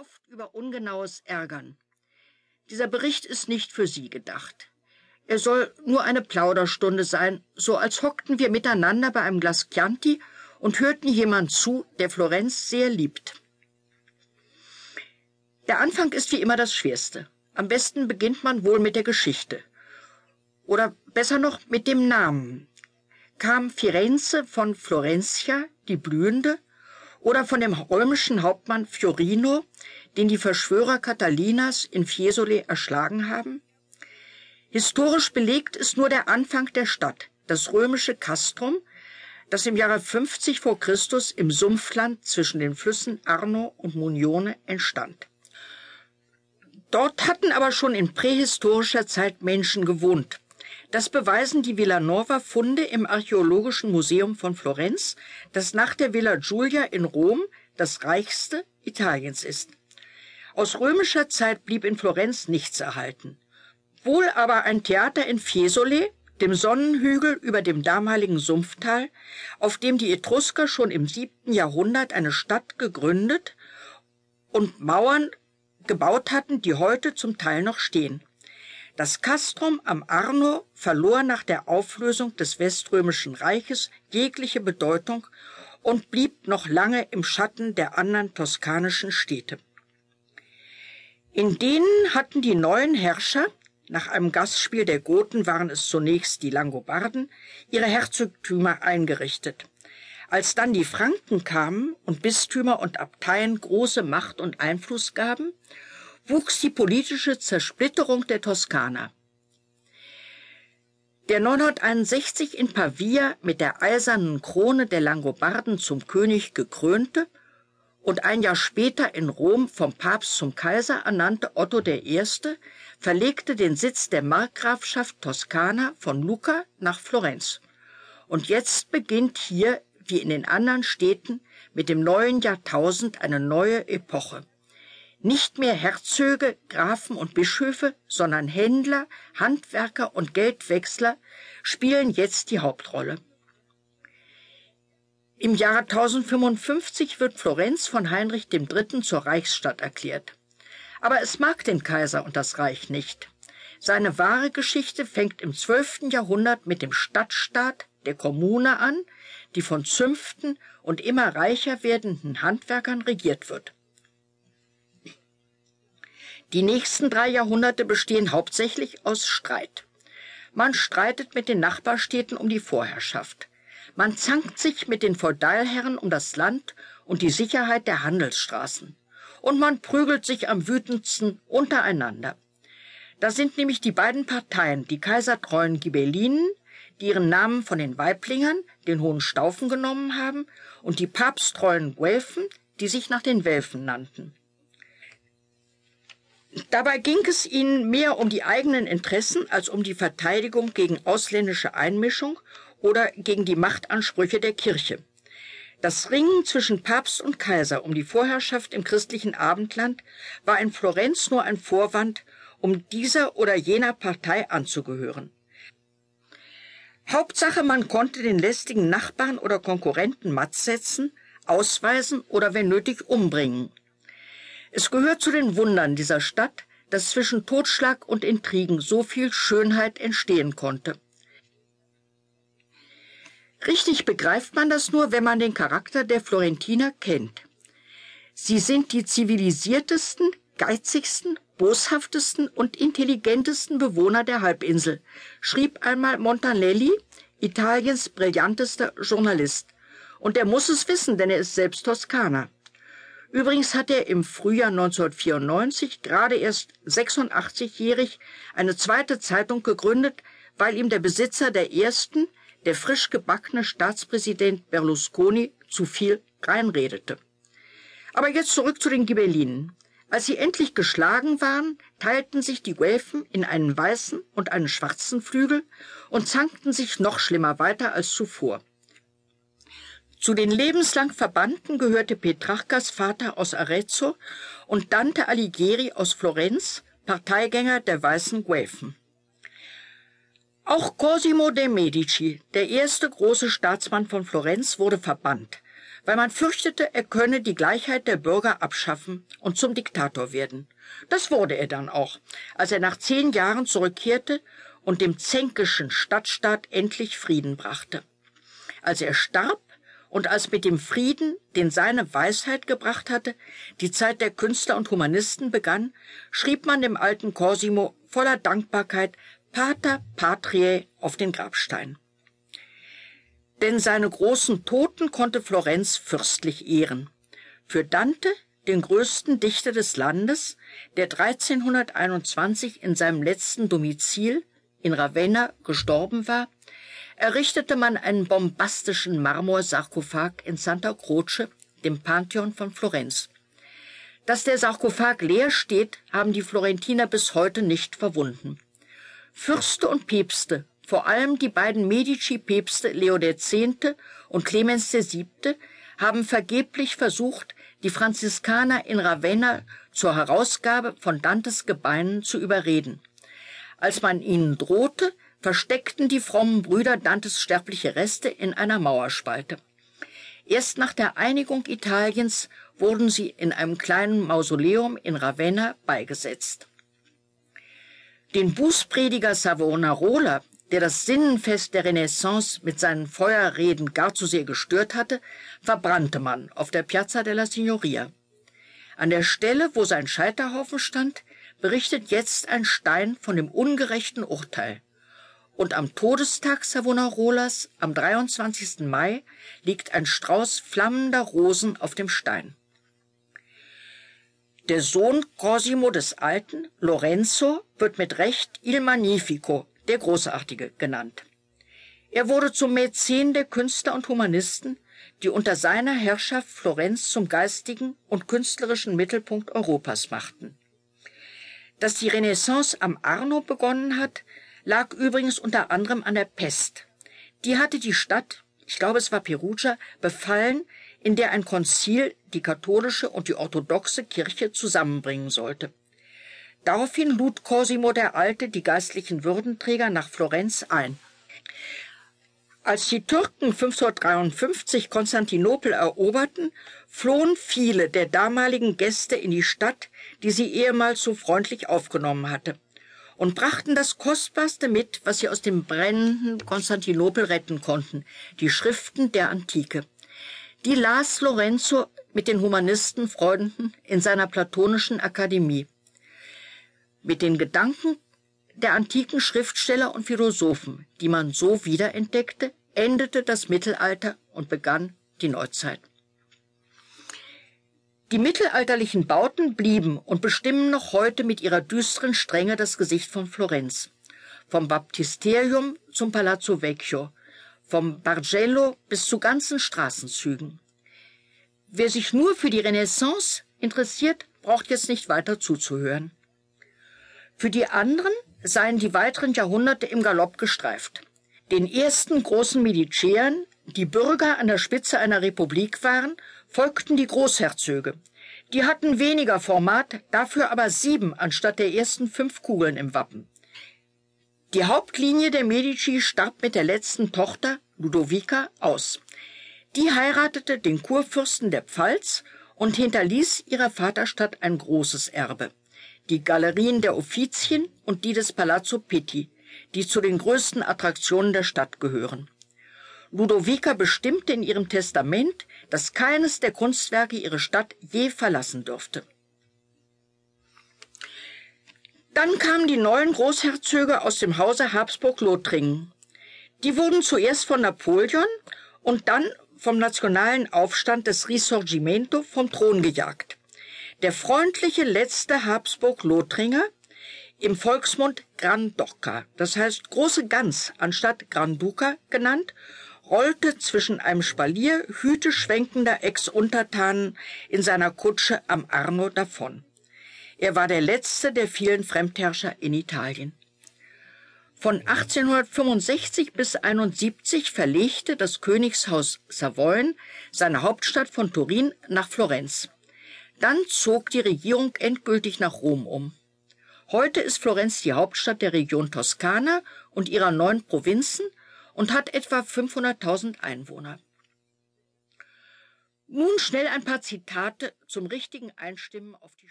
oft über ungenaues ärgern. Dieser Bericht ist nicht für Sie gedacht. Er soll nur eine Plauderstunde sein, so als hockten wir miteinander bei einem Glas Chianti und hörten jemand zu, der Florenz sehr liebt. Der Anfang ist wie immer das Schwerste. Am besten beginnt man wohl mit der Geschichte. Oder besser noch mit dem Namen. Kam Firenze von Florentia, die Blühende, oder von dem römischen Hauptmann Fiorino, den die Verschwörer Catalinas in Fiesole erschlagen haben? Historisch belegt ist nur der Anfang der Stadt, das römische Castrum, das im Jahre 50 vor Christus im Sumpfland zwischen den Flüssen Arno und Munione entstand. Dort hatten aber schon in prähistorischer Zeit Menschen gewohnt. Das beweisen die Villanova-Funde im Archäologischen Museum von Florenz, das nach der Villa Giulia in Rom das reichste Italiens ist. Aus römischer Zeit blieb in Florenz nichts erhalten. Wohl aber ein Theater in Fiesole, dem Sonnenhügel über dem damaligen Sumpftal, auf dem die Etrusker schon im siebten Jahrhundert eine Stadt gegründet und Mauern gebaut hatten, die heute zum Teil noch stehen. Das Castrum am Arno verlor nach der Auflösung des Weströmischen Reiches jegliche Bedeutung und blieb noch lange im Schatten der anderen toskanischen Städte. In denen hatten die neuen Herrscher, nach einem Gastspiel der Goten waren es zunächst die Langobarden, ihre Herzogtümer eingerichtet. Als dann die Franken kamen und Bistümer und Abteien große Macht und Einfluss gaben, wuchs die politische Zersplitterung der Toskana. Der 961 in Pavia mit der eisernen Krone der Langobarden zum König gekrönte und ein Jahr später in Rom vom Papst zum Kaiser ernannte Otto I. verlegte den Sitz der Markgrafschaft Toskana von Lucca nach Florenz. Und jetzt beginnt hier, wie in den anderen Städten, mit dem neuen Jahrtausend eine neue Epoche. Nicht mehr Herzöge, Grafen und Bischöfe, sondern Händler, Handwerker und Geldwechsler spielen jetzt die Hauptrolle. Im Jahre 1055 wird Florenz von Heinrich III. zur Reichsstadt erklärt. Aber es mag den Kaiser und das Reich nicht. Seine wahre Geschichte fängt im 12. Jahrhundert mit dem Stadtstaat der Kommune an, die von Zünften und immer reicher werdenden Handwerkern regiert wird. Die nächsten drei Jahrhunderte bestehen hauptsächlich aus Streit. Man streitet mit den Nachbarstädten um die Vorherrschaft. Man zankt sich mit den Feudalherren um das Land und die Sicherheit der Handelsstraßen. Und man prügelt sich am wütendsten untereinander. Da sind nämlich die beiden Parteien, die kaisertreuen Ghibellinen, die ihren Namen von den Weiblingern, den hohen Staufen genommen haben, und die papsttreuen Guelfen, die sich nach den Welfen nannten. Dabei ging es ihnen mehr um die eigenen Interessen als um die Verteidigung gegen ausländische Einmischung oder gegen die Machtansprüche der Kirche. Das Ringen zwischen Papst und Kaiser um die Vorherrschaft im christlichen Abendland war in Florenz nur ein Vorwand, um dieser oder jener Partei anzugehören. Hauptsache, man konnte den lästigen Nachbarn oder Konkurrenten matt setzen, ausweisen oder wenn nötig umbringen. Es gehört zu den Wundern dieser Stadt, dass zwischen Totschlag und Intrigen so viel Schönheit entstehen konnte. Richtig begreift man das nur, wenn man den Charakter der Florentiner kennt. Sie sind die zivilisiertesten, geizigsten, boshaftesten und intelligentesten Bewohner der Halbinsel, schrieb einmal Montanelli, Italiens brillantester Journalist. Und er muss es wissen, denn er ist selbst Toskaner. Übrigens hat er im Frühjahr 1994, gerade erst 86-jährig, eine zweite Zeitung gegründet, weil ihm der Besitzer der ersten, der frisch gebackene Staatspräsident Berlusconi, zu viel reinredete. Aber jetzt zurück zu den Ghibellinen. Als sie endlich geschlagen waren, teilten sich die Guelfen in einen weißen und einen schwarzen Flügel und zankten sich noch schlimmer weiter als zuvor. Zu den lebenslang Verbannten gehörte Petrarcas Vater aus Arezzo und Dante Alighieri aus Florenz, Parteigänger der Weißen Guelfen. Auch Cosimo de' Medici, der erste große Staatsmann von Florenz, wurde verbannt. weil man fürchtete, er könne die Gleichheit der Bürger abschaffen und zum Diktator werden. Das wurde er dann auch, als er nach zehn Jahren zurückkehrte und dem zänkischen Stadtstaat endlich Frieden brachte. Als er starb und als mit dem Frieden, den seine Weisheit gebracht hatte, die Zeit der Künstler und Humanisten begann, schrieb man dem alten Cosimo voller Dankbarkeit Pater Patriae auf den Grabstein. Denn seine großen Toten konnte Florenz fürstlich ehren. Für Dante, den größten Dichter des Landes, der 1321 in seinem letzten Domizil in Ravenna gestorben war, errichtete man einen bombastischen Marmorsarkophag in Santa Croce, dem Pantheon von Florenz. Dass der Sarkophag leer steht, haben die Florentiner bis heute nicht verwunden. Fürste und Päpste, vor allem die beiden Medici-Päpste Leo X. und Clemens VII., haben vergeblich versucht, die Franziskaner in Ravenna zur Herausgabe von Dantes Gebeinen zu überreden. Als man ihnen drohte, versteckten die frommen Brüder Dantes sterbliche Reste in einer Mauerspalte. Erst nach der Einigung Italiens wurden sie in einem kleinen Mausoleum in Ravenna beigesetzt. Den Bußprediger Savonarola, der das Sinnenfest der Renaissance mit seinen Feuerreden gar zu sehr gestört hatte, verbrannte man auf der Piazza della Signoria. An der Stelle, wo sein Scheiterhaufen stand, berichtet jetzt ein Stein von dem ungerechten Urteil und am Todestag Savonarolas, am 23. Mai, liegt ein Strauß flammender Rosen auf dem Stein. Der Sohn Cosimo des Alten, Lorenzo, wird mit Recht Il Magnifico, der Großartige, genannt. Er wurde zum Mäzen der Künstler und Humanisten, die unter seiner Herrschaft Florenz zum geistigen und künstlerischen Mittelpunkt Europas machten. Dass die Renaissance am Arno begonnen hat, lag übrigens unter anderem an der Pest. Die hatte die Stadt, ich glaube es war Perugia, befallen, in der ein Konzil die katholische und die orthodoxe Kirche zusammenbringen sollte. Daraufhin lud Cosimo der Alte die geistlichen Würdenträger nach Florenz ein. Als die Türken 553 Konstantinopel eroberten, flohen viele der damaligen Gäste in die Stadt, die sie ehemals so freundlich aufgenommen hatte und brachten das Kostbarste mit, was sie aus dem brennenden Konstantinopel retten konnten, die Schriften der Antike. Die las Lorenzo mit den Humanistenfreunden in seiner platonischen Akademie. Mit den Gedanken der antiken Schriftsteller und Philosophen, die man so wiederentdeckte, endete das Mittelalter und begann die Neuzeit. Die mittelalterlichen Bauten blieben und bestimmen noch heute mit ihrer düsteren Strenge das Gesicht von Florenz. Vom Baptisterium zum Palazzo Vecchio, vom Bargello bis zu ganzen Straßenzügen. Wer sich nur für die Renaissance interessiert, braucht jetzt nicht weiter zuzuhören. Für die anderen seien die weiteren Jahrhunderte im Galopp gestreift. Den ersten großen Mediceern, die Bürger an der Spitze einer Republik waren, folgten die Großherzöge. Die hatten weniger Format, dafür aber sieben anstatt der ersten fünf Kugeln im Wappen. Die Hauptlinie der Medici starb mit der letzten Tochter, Ludovica, aus. Die heiratete den Kurfürsten der Pfalz und hinterließ ihrer Vaterstadt ein großes Erbe. Die Galerien der Offizien und die des Palazzo Pitti, die zu den größten Attraktionen der Stadt gehören. Ludovica bestimmte in ihrem Testament, dass keines der Kunstwerke ihre Stadt je verlassen dürfte. Dann kamen die neuen Großherzöge aus dem Hause Habsburg-Lothringen. Die wurden zuerst von Napoleon und dann vom nationalen Aufstand des Risorgimento vom Thron gejagt. Der freundliche letzte Habsburg-Lothringer, im Volksmund Granduca, das heißt große Gans anstatt Granduca genannt, rollte zwischen einem Spalier hüteschwenkender Ex-Untertanen in seiner Kutsche am Arno davon. Er war der letzte der vielen Fremdherrscher in Italien. Von 1865 bis 71 verlegte das Königshaus Savoyen seine Hauptstadt von Turin nach Florenz. Dann zog die Regierung endgültig nach Rom um. Heute ist Florenz die Hauptstadt der Region Toskana und ihrer neun Provinzen und hat etwa 500.000 Einwohner. Nun schnell ein paar Zitate zum richtigen Einstimmen auf die